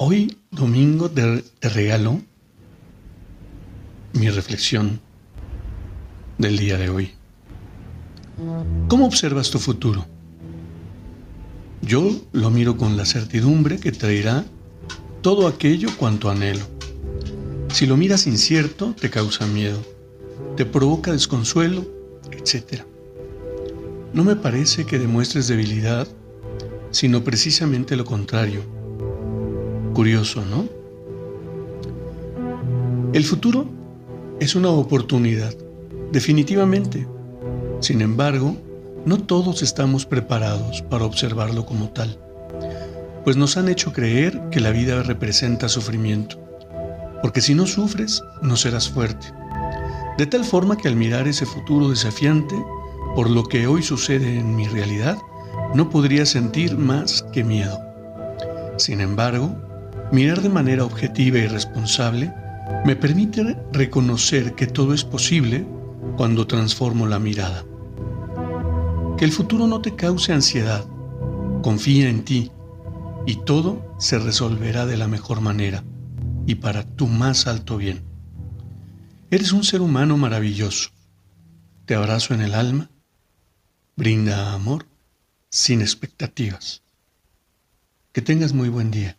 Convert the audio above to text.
Hoy, domingo, te, regalo mi reflexión del día de hoy. ¿Cómo observas tu futuro? Yo lo miro con la certidumbre que traerá todo aquello cuanto anhelo. Si lo miras incierto, te causa miedo, te provoca desconsuelo, etc. No me parece que demuestres debilidad, sino precisamente lo contrario Curioso, ¿no? El futuro es una oportunidad, definitivamente. Sin embargo, no todos estamos preparados para observarlo como tal, pues nos han hecho creer que la vida representa sufrimiento, porque si no sufres, no serás fuerte. De tal forma que al mirar ese futuro desafiante, por lo que hoy sucede en mi realidad, no podría sentir más que miedo. Sin embargo, Mirar de manera objetiva y responsable me permite reconocer que todo es posible cuando transformo la mirada. Que el futuro no te cause ansiedad, confía en ti y todo se resolverá de la mejor manera y para tu más alto bien. Eres un ser humano maravilloso. Te abrazo en el alma, brinda amor sin expectativas. Que tengas muy buen día.